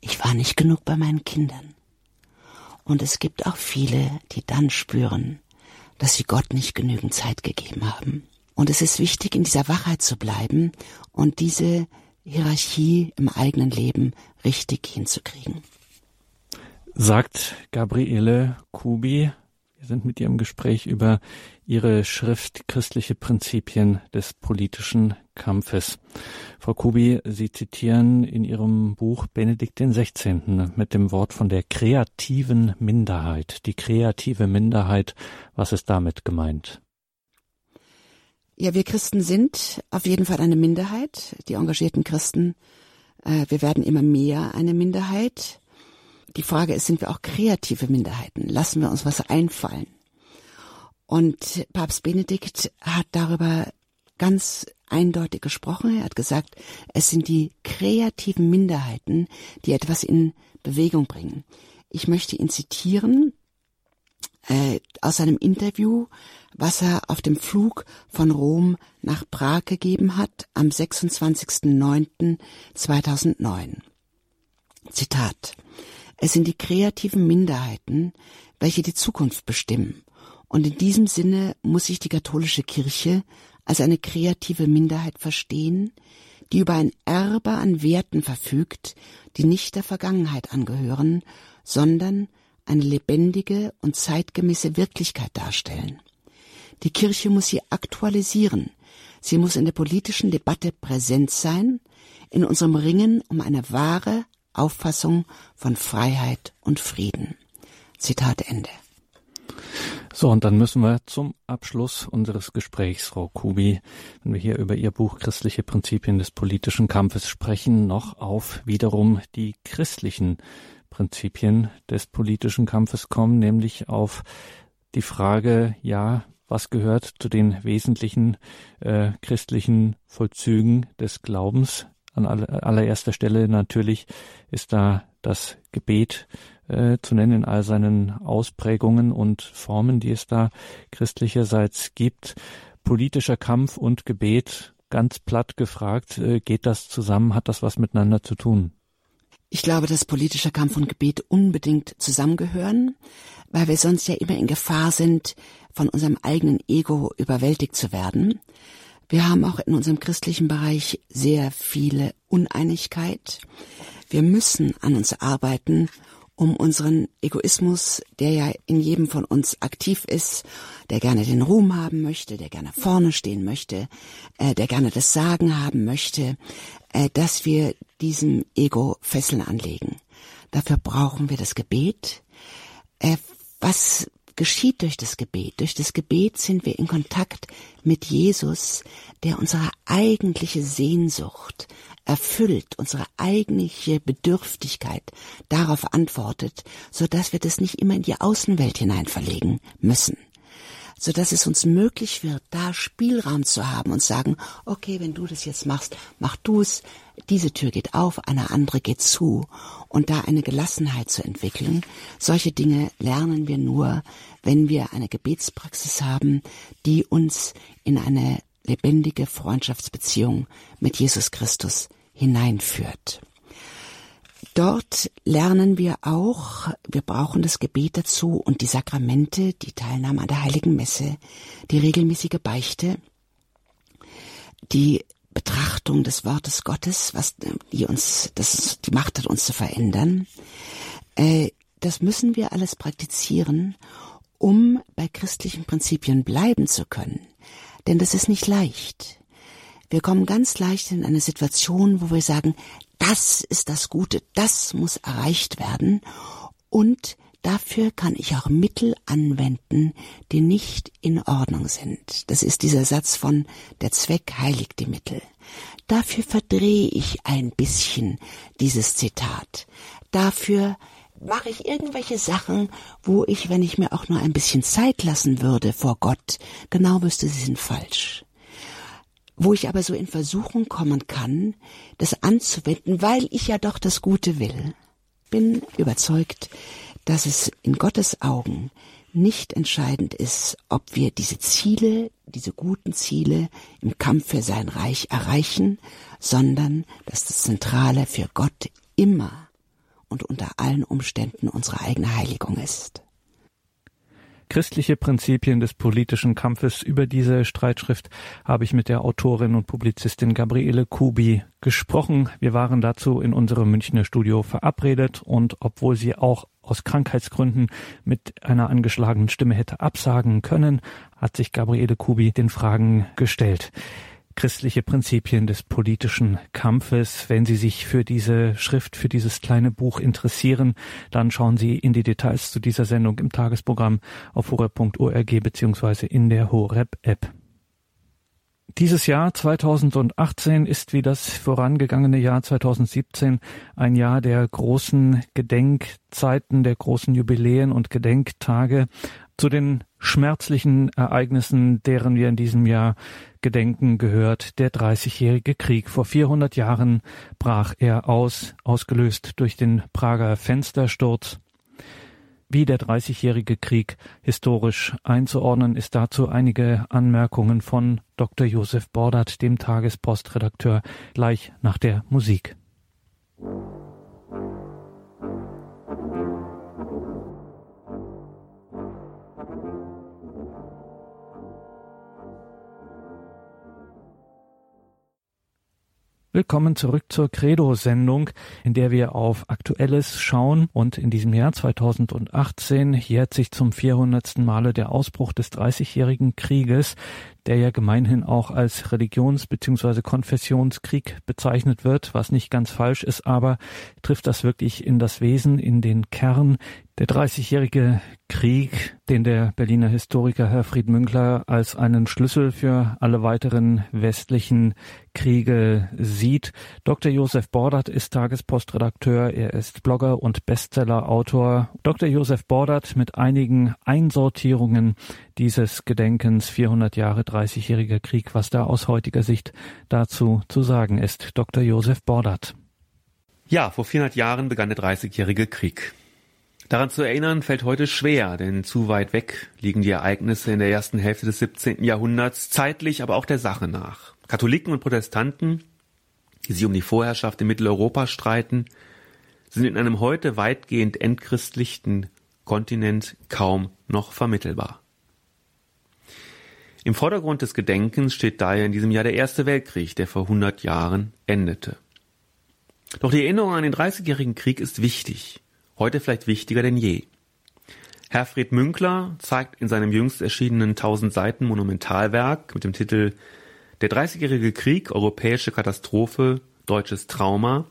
C: Ich war nicht genug bei meinen Kindern. Und es gibt auch viele, die dann spüren, dass sie Gott nicht genügend Zeit gegeben haben. Und es ist wichtig, in dieser Wachheit zu bleiben und diese Hierarchie im eigenen Leben richtig hinzukriegen.
A: Sagt Gabriele Kubi, wir sind mit ihr im Gespräch über ihre Schrift Christliche Prinzipien des politischen Kampfes. Frau Kubi, Sie zitieren in Ihrem Buch Benedikt XVI. mit dem Wort von der kreativen Minderheit. Die kreative Minderheit, was ist damit gemeint?
C: Ja, wir Christen sind auf jeden Fall eine Minderheit. Die engagierten Christen, äh, wir werden immer mehr eine Minderheit. Die Frage ist, sind wir auch kreative Minderheiten? Lassen wir uns was einfallen? Und Papst Benedikt hat darüber ganz eindeutig gesprochen. Er hat gesagt, es sind die kreativen Minderheiten, die etwas in Bewegung bringen. Ich möchte ihn zitieren äh, aus seinem Interview, was er auf dem Flug von Rom nach Prag gegeben hat am 26.09.2009. Zitat. Es sind die kreativen Minderheiten, welche die Zukunft bestimmen und in diesem Sinne muss sich die katholische Kirche als eine kreative Minderheit verstehen, die über ein Erbe an Werten verfügt, die nicht der Vergangenheit angehören, sondern eine lebendige und zeitgemäße Wirklichkeit darstellen. Die Kirche muss sie aktualisieren, sie muss in der politischen Debatte präsent sein, in unserem Ringen um eine wahre Auffassung von Freiheit und Frieden. Zitat Ende.
A: So, und dann müssen wir zum Abschluss unseres Gesprächs, Frau Kubi, wenn wir hier über Ihr Buch Christliche Prinzipien des politischen Kampfes sprechen, noch auf wiederum die christlichen Prinzipien des politischen Kampfes kommen, nämlich auf die Frage, ja, was gehört zu den wesentlichen äh, christlichen Vollzügen des Glaubens? An allererster Stelle natürlich ist da das Gebet äh, zu nennen in all seinen Ausprägungen und Formen, die es da christlicherseits gibt. Politischer Kampf und Gebet, ganz platt gefragt, äh, geht das zusammen? Hat das was miteinander zu tun?
C: Ich glaube, dass politischer Kampf und Gebet unbedingt zusammengehören, weil wir sonst ja immer in Gefahr sind, von unserem eigenen Ego überwältigt zu werden. Wir haben auch in unserem christlichen Bereich sehr viele Uneinigkeit. Wir müssen an uns arbeiten, um unseren Egoismus, der ja in jedem von uns aktiv ist, der gerne den Ruhm haben möchte, der gerne vorne stehen möchte, äh, der gerne das Sagen haben möchte, äh, dass wir diesem Ego Fesseln anlegen. Dafür brauchen wir das Gebet. Äh, was geschieht durch das Gebet? Durch das Gebet sind wir in Kontakt mit Jesus, der unsere eigentliche Sehnsucht erfüllt, unsere eigentliche Bedürftigkeit darauf antwortet, so dass wir das nicht immer in die Außenwelt hinein verlegen müssen so dass es uns möglich wird, da Spielraum zu haben und sagen, okay, wenn du das jetzt machst, mach du es, diese Tür geht auf, eine andere geht zu und da eine Gelassenheit zu entwickeln. Solche Dinge lernen wir nur, wenn wir eine Gebetspraxis haben, die uns in eine lebendige Freundschaftsbeziehung mit Jesus Christus hineinführt. Dort lernen wir auch, wir brauchen das Gebet dazu und die Sakramente, die Teilnahme an der Heiligen Messe, die regelmäßige Beichte, die Betrachtung des Wortes Gottes, was die uns, das die Macht hat, uns zu verändern. Äh, das müssen wir alles praktizieren, um bei christlichen Prinzipien bleiben zu können. Denn das ist nicht leicht. Wir kommen ganz leicht in eine Situation, wo wir sagen, das ist das Gute, das muss erreicht werden und dafür kann ich auch Mittel anwenden, die nicht in Ordnung sind. Das ist dieser Satz von der Zweck heiligt die Mittel. Dafür verdrehe ich ein bisschen dieses Zitat. Dafür mache ich irgendwelche Sachen, wo ich, wenn ich mir auch nur ein bisschen Zeit lassen würde vor Gott, genau wüsste, sie sind falsch wo ich aber so in Versuchung kommen kann, das anzuwenden, weil ich ja doch das Gute will. Bin überzeugt, dass es in Gottes Augen nicht entscheidend ist, ob wir diese Ziele, diese guten Ziele im Kampf für sein Reich erreichen, sondern dass das Zentrale für Gott immer und unter allen Umständen unsere eigene Heiligung ist
A: christliche Prinzipien des politischen Kampfes. Über diese Streitschrift habe ich mit der Autorin und Publizistin Gabriele Kubi gesprochen. Wir waren dazu in unserem Münchner Studio verabredet und obwohl sie auch aus Krankheitsgründen mit einer angeschlagenen Stimme hätte absagen können, hat sich Gabriele Kubi den Fragen gestellt christliche Prinzipien des politischen Kampfes. Wenn Sie sich für diese Schrift, für dieses kleine Buch interessieren, dann schauen Sie in die Details zu dieser Sendung im Tagesprogramm auf horeb.org beziehungsweise in der Horeb-App. Dieses Jahr 2018 ist wie das vorangegangene Jahr 2017 ein Jahr der großen Gedenkzeiten, der großen Jubiläen und Gedenktage. Zu den schmerzlichen Ereignissen, deren wir in diesem Jahr gedenken, gehört der Dreißigjährige Krieg. Vor 400 Jahren brach er aus, ausgelöst durch den Prager Fenstersturz. Wie der Dreißigjährige Krieg historisch einzuordnen, ist dazu einige Anmerkungen von Dr. Josef Bordert, dem Tagespostredakteur, gleich nach der Musik. Willkommen zurück zur Credo-Sendung, in der wir auf Aktuelles schauen. Und in diesem Jahr 2018 jährt sich zum 400. Male der Ausbruch des Dreißigjährigen Krieges, der ja gemeinhin auch als Religions- bzw. Konfessionskrieg bezeichnet wird, was nicht ganz falsch ist, aber trifft das wirklich in das Wesen, in den Kern, der Dreißigjährige Krieg, den der Berliner Historiker Herfried Münkler als einen Schlüssel für alle weiteren westlichen Kriege sieht. Dr. Josef Bordert ist Tagespostredakteur, er ist Blogger und Bestsellerautor. Dr. Josef Bordert mit einigen Einsortierungen dieses Gedenkens 400 Jahre Dreißigjähriger Krieg, was da aus heutiger Sicht dazu zu sagen ist. Dr. Josef Bordert.
D: Ja, vor 400 Jahren begann der Dreißigjährige Krieg. Daran zu erinnern fällt heute schwer, denn zu weit weg liegen die Ereignisse in der ersten Hälfte des 17. Jahrhunderts, zeitlich aber auch der Sache nach. Katholiken und Protestanten, die sich um die Vorherrschaft in Mitteleuropa streiten, sind in einem heute weitgehend entchristlichten Kontinent kaum noch vermittelbar. Im Vordergrund des Gedenkens steht daher in diesem Jahr der Erste Weltkrieg, der vor 100 Jahren endete. Doch die Erinnerung an den Dreißigjährigen Krieg ist wichtig heute vielleicht wichtiger denn je. Herfried Münkler zeigt in seinem jüngst erschienenen 1000 Seiten Monumentalwerk mit dem Titel Der Dreißigjährige Krieg, europäische Katastrophe, deutsches Trauma,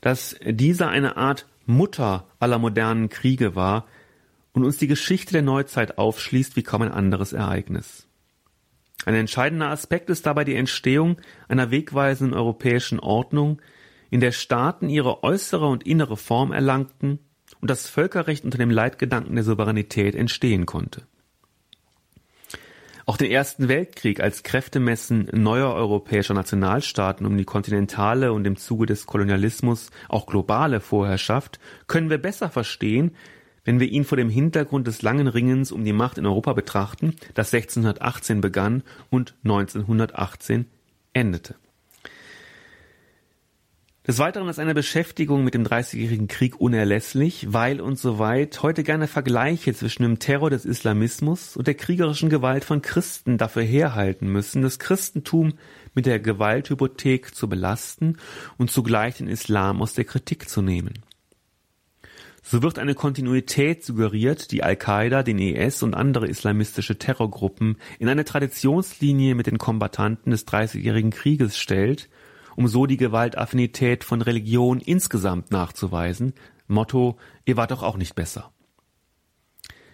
D: dass dieser eine Art Mutter aller modernen Kriege war und uns die Geschichte der Neuzeit aufschließt wie kaum ein anderes Ereignis. Ein entscheidender Aspekt ist dabei die Entstehung einer wegweisenden europäischen Ordnung, in der Staaten ihre äußere und innere Form erlangten und das Völkerrecht unter dem Leitgedanken der Souveränität entstehen konnte. Auch den Ersten Weltkrieg als Kräftemessen neuer europäischer Nationalstaaten um die kontinentale und im Zuge des Kolonialismus auch globale Vorherrschaft können wir besser verstehen, wenn wir ihn vor dem Hintergrund des langen Ringens um die Macht in Europa betrachten, das 1618 begann und 1918 endete. Des Weiteren ist eine Beschäftigung mit dem Dreißigjährigen Krieg unerlässlich, weil und soweit heute gerne Vergleiche zwischen dem Terror des Islamismus und der kriegerischen Gewalt von Christen dafür herhalten müssen, das Christentum mit der Gewalthypothek zu belasten und zugleich den Islam aus der Kritik zu nehmen. So wird eine Kontinuität suggeriert, die Al-Qaida, den IS und andere islamistische Terrorgruppen in eine Traditionslinie mit den Kombattanten des Dreißigjährigen Krieges stellt um so die Gewaltaffinität von Religion insgesamt nachzuweisen. Motto, ihr wart doch auch nicht besser.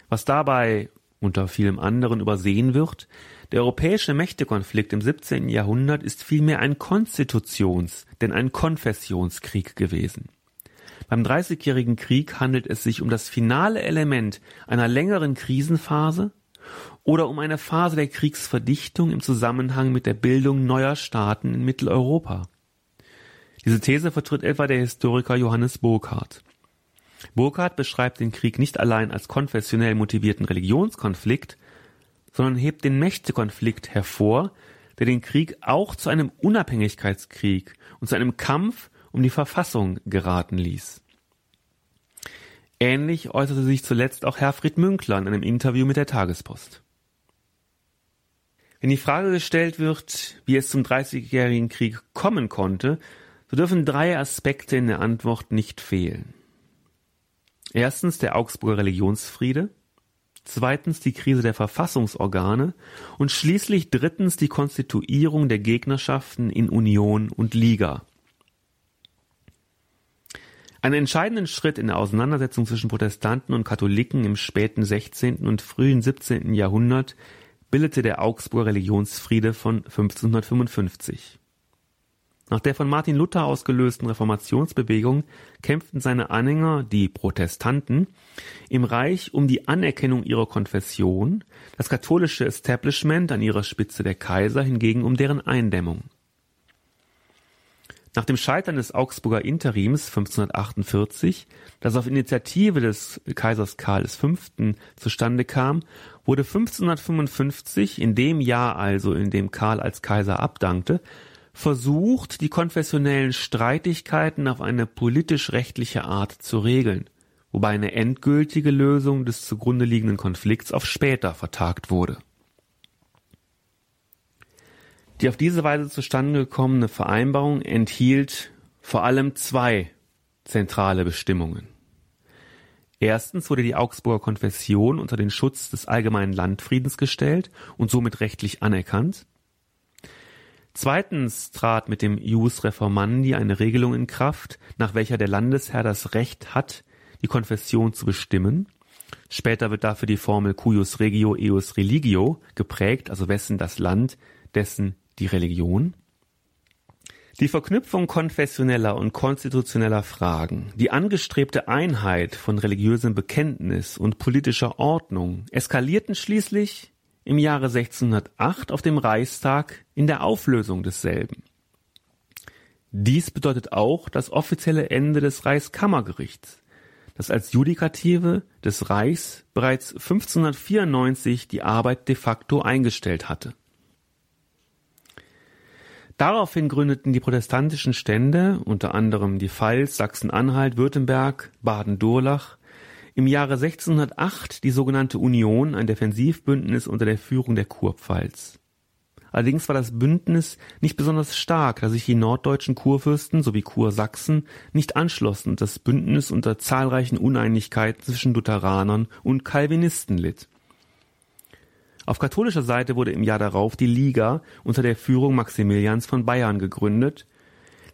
D: Was dabei unter vielem anderen übersehen wird, der europäische Mächtekonflikt im 17. Jahrhundert ist vielmehr ein Konstitutions-, denn ein Konfessionskrieg gewesen. Beim Dreißigjährigen Krieg handelt es sich um das finale Element einer längeren Krisenphase oder um eine Phase der Kriegsverdichtung im Zusammenhang mit der Bildung neuer Staaten in Mitteleuropa. Diese These vertritt etwa der Historiker Johannes Burkhardt. Burkhardt beschreibt den Krieg nicht allein als konfessionell motivierten Religionskonflikt, sondern hebt den Mächtekonflikt hervor, der den Krieg auch zu einem Unabhängigkeitskrieg und zu einem Kampf um die Verfassung geraten ließ. Ähnlich äußerte sich zuletzt auch Herfried Münkler in einem Interview mit der Tagespost. Wenn die Frage gestellt wird, wie es zum Dreißigjährigen Krieg kommen konnte, so dürfen drei Aspekte in der Antwort nicht fehlen. Erstens der Augsburger Religionsfriede, zweitens die Krise der Verfassungsorgane und schließlich drittens die Konstituierung der Gegnerschaften in Union und Liga. Einen entscheidenden Schritt in der Auseinandersetzung zwischen Protestanten und Katholiken im späten 16. und frühen 17. Jahrhundert bildete der Augsburger Religionsfriede von 1555. Nach der von Martin Luther ausgelösten Reformationsbewegung kämpften seine Anhänger, die Protestanten, im Reich um die Anerkennung ihrer Konfession, das katholische Establishment an ihrer Spitze der Kaiser hingegen um deren Eindämmung. Nach dem Scheitern des Augsburger Interims 1548, das auf Initiative des Kaisers Karl V. zustande kam, wurde 1555, in dem Jahr also, in dem Karl als Kaiser abdankte, versucht, die konfessionellen Streitigkeiten auf eine politisch-rechtliche Art zu regeln, wobei eine endgültige Lösung des zugrunde liegenden Konflikts auf später vertagt wurde. Die auf diese Weise zustande gekommene Vereinbarung enthielt vor allem zwei zentrale Bestimmungen. Erstens wurde die Augsburger Konfession unter den Schutz des allgemeinen Landfriedens gestellt und somit rechtlich anerkannt. Zweitens trat mit dem Ius Reformandi eine Regelung in Kraft, nach welcher der Landesherr das Recht hat, die Konfession zu bestimmen. Später wird dafür die Formel cuius regio eius religio geprägt, also wessen das Land, dessen die Religion. Die Verknüpfung konfessioneller und konstitutioneller Fragen, die angestrebte Einheit von religiösem Bekenntnis und politischer Ordnung eskalierten schließlich im Jahre 1608 auf dem Reichstag in der Auflösung desselben. Dies bedeutet auch das offizielle Ende des Reichskammergerichts, das als Judikative des Reichs bereits 1594 die Arbeit de facto eingestellt hatte. Daraufhin gründeten die protestantischen Stände, unter anderem die Pfalz, Sachsen-Anhalt, Württemberg, Baden-Durlach, im Jahre 1608 die sogenannte Union, ein Defensivbündnis unter der Führung der Kurpfalz. Allerdings war das Bündnis nicht besonders stark, da sich die norddeutschen Kurfürsten sowie Kursachsen nicht anschlossen und das Bündnis unter zahlreichen Uneinigkeiten zwischen Lutheranern und Calvinisten litt. Auf katholischer Seite wurde im Jahr darauf die Liga unter der Führung Maximilians von Bayern gegründet,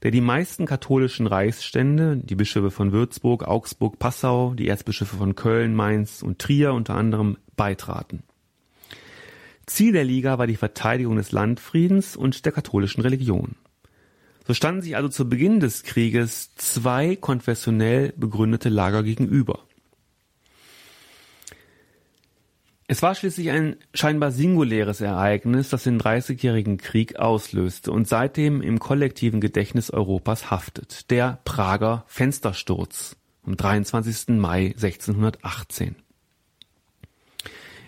D: der die meisten katholischen Reichsstände, die Bischöfe von Würzburg, Augsburg, Passau, die Erzbischöfe von Köln, Mainz und Trier unter anderem beitraten. Ziel der Liga war die Verteidigung des Landfriedens und der katholischen Religion. So standen sich also zu Beginn des Krieges zwei konfessionell begründete Lager gegenüber. Es war schließlich ein scheinbar singuläres Ereignis, das den Dreißigjährigen Krieg auslöste und seitdem im kollektiven Gedächtnis Europas haftet. Der Prager Fenstersturz am 23. Mai 1618.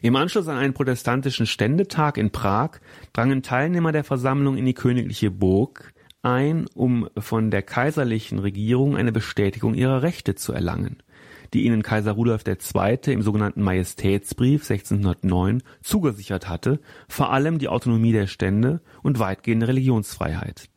D: Im Anschluss an einen protestantischen Ständetag in Prag drangen Teilnehmer der Versammlung in die königliche Burg ein, um von der kaiserlichen Regierung eine Bestätigung ihrer Rechte zu erlangen die ihnen Kaiser Rudolf II. im sogenannten Majestätsbrief 1609 zugesichert hatte, vor allem die Autonomie der Stände und weitgehende Religionsfreiheit.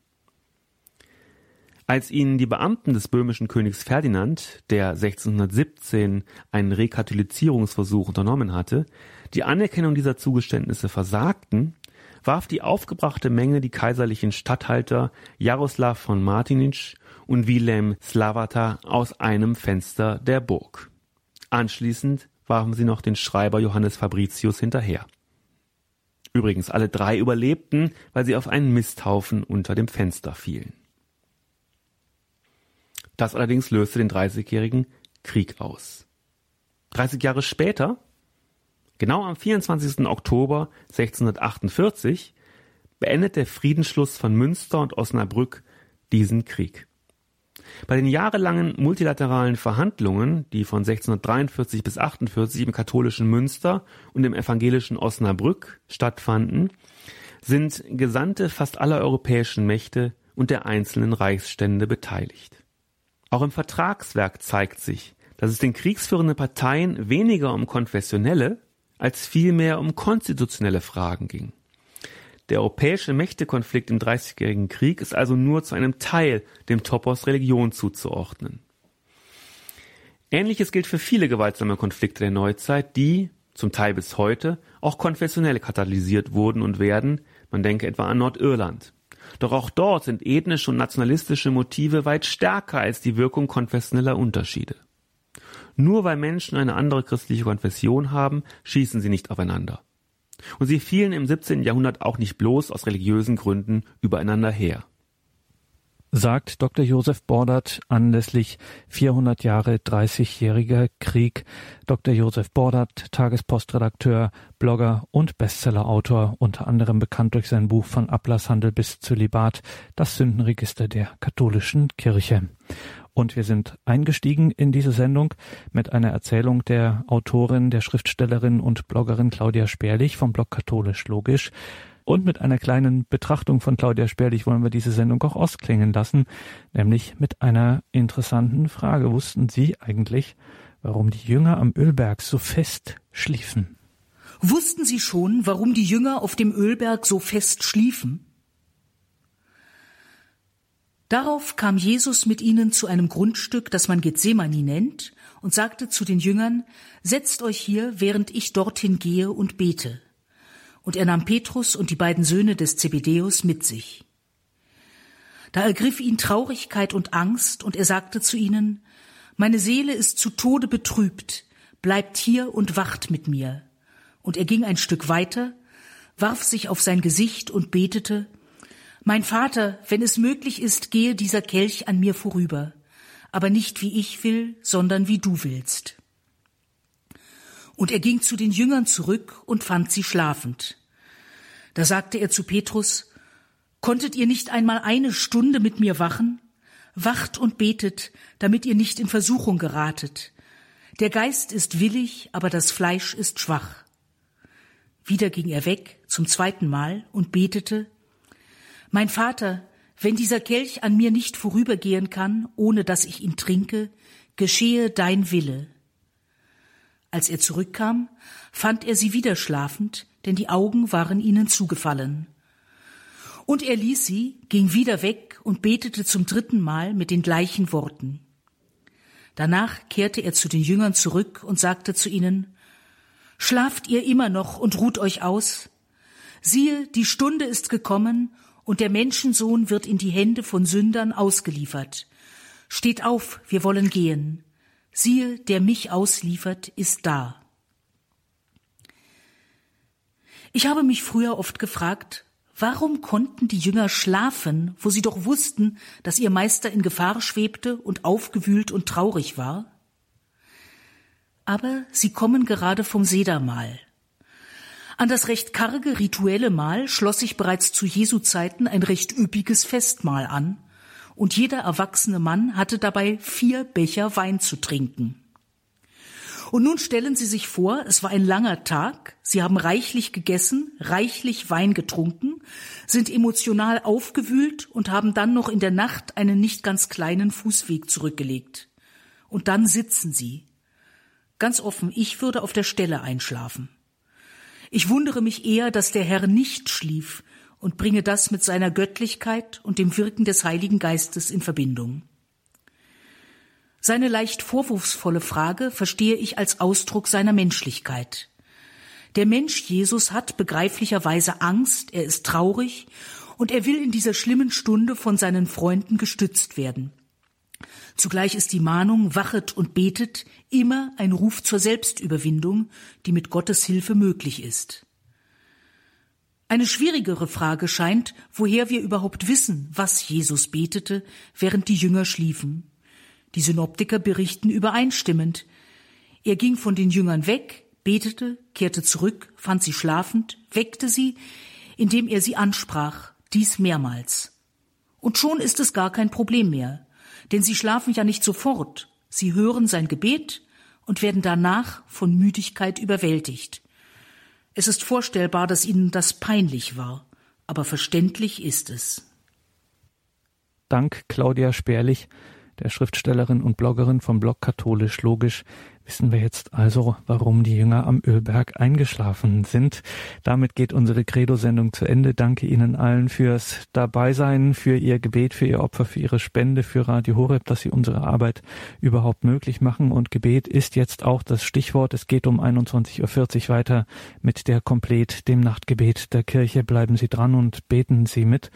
D: Als ihnen die Beamten des böhmischen Königs Ferdinand, der 1617 einen Rekatholizierungsversuch unternommen hatte, die Anerkennung dieser Zugeständnisse versagten, warf die aufgebrachte Menge die kaiserlichen Statthalter Jaroslav von Martinitsch und Wilhelm Slavata aus einem Fenster der Burg. Anschließend warfen sie noch den Schreiber Johannes Fabricius hinterher. Übrigens, alle drei überlebten, weil sie auf einen Misthaufen unter dem Fenster fielen. Das allerdings löste den Dreißigjährigen Krieg aus. 30 Jahre später, genau am 24. Oktober 1648, beendet der Friedensschluss von Münster und Osnabrück diesen Krieg. Bei den jahrelangen multilateralen Verhandlungen, die von 1643 bis 48 im katholischen Münster und im evangelischen Osnabrück stattfanden, sind Gesandte fast aller europäischen Mächte und der einzelnen Reichsstände beteiligt. Auch im Vertragswerk zeigt sich, dass es den kriegsführenden Parteien weniger um konfessionelle als vielmehr um konstitutionelle Fragen ging. Der europäische Mächtekonflikt im Dreißigjährigen Krieg ist also nur zu einem Teil dem Topos Religion zuzuordnen. Ähnliches gilt für viele gewaltsame Konflikte der Neuzeit, die, zum Teil bis heute, auch konfessionell katalysiert wurden und werden, man denke etwa an Nordirland. Doch auch dort sind ethnische und nationalistische Motive weit stärker als die Wirkung konfessioneller Unterschiede. Nur weil Menschen eine andere christliche Konfession haben, schießen sie nicht aufeinander. Und sie fielen im 17. Jahrhundert auch nicht bloß aus religiösen Gründen übereinander her.
A: Sagt Dr. Josef Bordert anlässlich 400 Jahre 30-jähriger Krieg. Dr. Josef Bordert, Tagespostredakteur, Blogger und Bestsellerautor, unter anderem bekannt durch sein Buch von Ablasshandel bis Zölibat, das Sündenregister der katholischen Kirche. Und wir sind eingestiegen in diese Sendung mit einer Erzählung der Autorin, der Schriftstellerin und Bloggerin Claudia Sperlich vom Blog Katholisch Logisch. Und mit einer kleinen Betrachtung von Claudia Sperlich wollen wir diese Sendung auch ausklingen lassen, nämlich mit einer interessanten Frage. Wussten Sie eigentlich, warum die Jünger am Ölberg so fest schliefen?
B: Wussten Sie schon, warum die Jünger auf dem Ölberg so fest schliefen? Darauf kam Jesus mit ihnen zu einem Grundstück, das man Gethsemane nennt, und sagte zu den Jüngern, Setzt euch hier, während ich dorthin gehe und bete. Und er nahm Petrus und die beiden Söhne des Zebedeus mit sich. Da ergriff ihn Traurigkeit und Angst, und er sagte zu ihnen, Meine Seele ist zu Tode betrübt, bleibt hier und wacht mit mir. Und er ging ein Stück weiter, warf sich auf sein Gesicht und betete, mein Vater, wenn es möglich ist, gehe dieser Kelch an mir vorüber, aber nicht wie ich will, sondern wie du willst. Und er ging zu den Jüngern zurück und fand sie schlafend. Da sagte er zu Petrus, Konntet ihr nicht einmal eine Stunde mit mir wachen? Wacht und betet, damit ihr nicht in Versuchung geratet. Der Geist ist willig, aber das Fleisch ist schwach. Wieder ging er weg zum zweiten Mal und betete, mein Vater, wenn dieser Kelch an mir nicht vorübergehen kann, ohne dass ich ihn trinke, geschehe dein Wille. Als er zurückkam, fand er sie wieder schlafend, denn die Augen waren ihnen zugefallen. Und er ließ sie, ging wieder weg und betete zum dritten Mal mit den gleichen Worten. Danach kehrte er zu den Jüngern zurück und sagte zu ihnen, Schlaft ihr immer noch und ruht euch aus? Siehe, die Stunde ist gekommen, und der Menschensohn wird in die Hände von Sündern ausgeliefert. Steht auf, wir wollen gehen. Siehe, der mich ausliefert, ist da. Ich habe mich früher oft gefragt, warum konnten die Jünger schlafen, wo sie doch wussten, dass ihr Meister in Gefahr schwebte und aufgewühlt und traurig war? Aber sie kommen gerade vom Sedermahl. An das recht karge rituelle Mahl schloss sich bereits zu Jesu Zeiten ein recht üppiges Festmahl an, und jeder erwachsene Mann hatte dabei vier Becher Wein zu trinken. Und nun stellen Sie sich vor, es war ein langer Tag, Sie haben reichlich gegessen, reichlich Wein getrunken, sind emotional aufgewühlt und haben dann noch in der Nacht einen nicht ganz kleinen Fußweg zurückgelegt. Und dann sitzen Sie. Ganz offen, ich würde auf der Stelle einschlafen. Ich wundere mich eher, dass der Herr nicht schlief und bringe das mit seiner Göttlichkeit und dem Wirken des Heiligen Geistes in Verbindung. Seine leicht vorwurfsvolle Frage verstehe ich als Ausdruck seiner Menschlichkeit. Der Mensch Jesus hat begreiflicherweise Angst, er ist traurig und er will in dieser schlimmen Stunde von seinen Freunden gestützt werden. Zugleich ist die Mahnung wachet und betet immer ein Ruf zur Selbstüberwindung, die mit Gottes Hilfe möglich ist. Eine schwierigere Frage scheint, woher wir überhaupt wissen, was Jesus betete, während die Jünger schliefen. Die Synoptiker berichten übereinstimmend. Er ging von den Jüngern weg, betete, kehrte zurück, fand sie schlafend, weckte sie, indem er sie ansprach, dies mehrmals. Und schon ist es gar kein Problem mehr, denn sie schlafen ja nicht sofort, sie hören sein Gebet und werden danach von Müdigkeit überwältigt. Es ist vorstellbar, dass ihnen das peinlich war, aber verständlich ist es.
A: Dank Claudia Sperlich der Schriftstellerin und Bloggerin vom Blog Katholisch Logisch, wissen wir jetzt also, warum die Jünger am Ölberg eingeschlafen sind. Damit geht unsere Credo-Sendung zu Ende. Danke Ihnen allen fürs Dabeisein, für Ihr Gebet, für Ihr Opfer, für Ihre Spende, für Radio Horeb, dass Sie unsere Arbeit überhaupt möglich machen. Und Gebet ist jetzt auch das Stichwort. Es geht um 21.40 Uhr weiter mit der Komplett, dem Nachtgebet der Kirche. Bleiben Sie dran und beten Sie mit.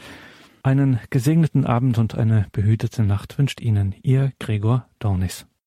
A: Einen gesegneten Abend und eine behütete Nacht wünscht Ihnen Ihr Gregor Dornis.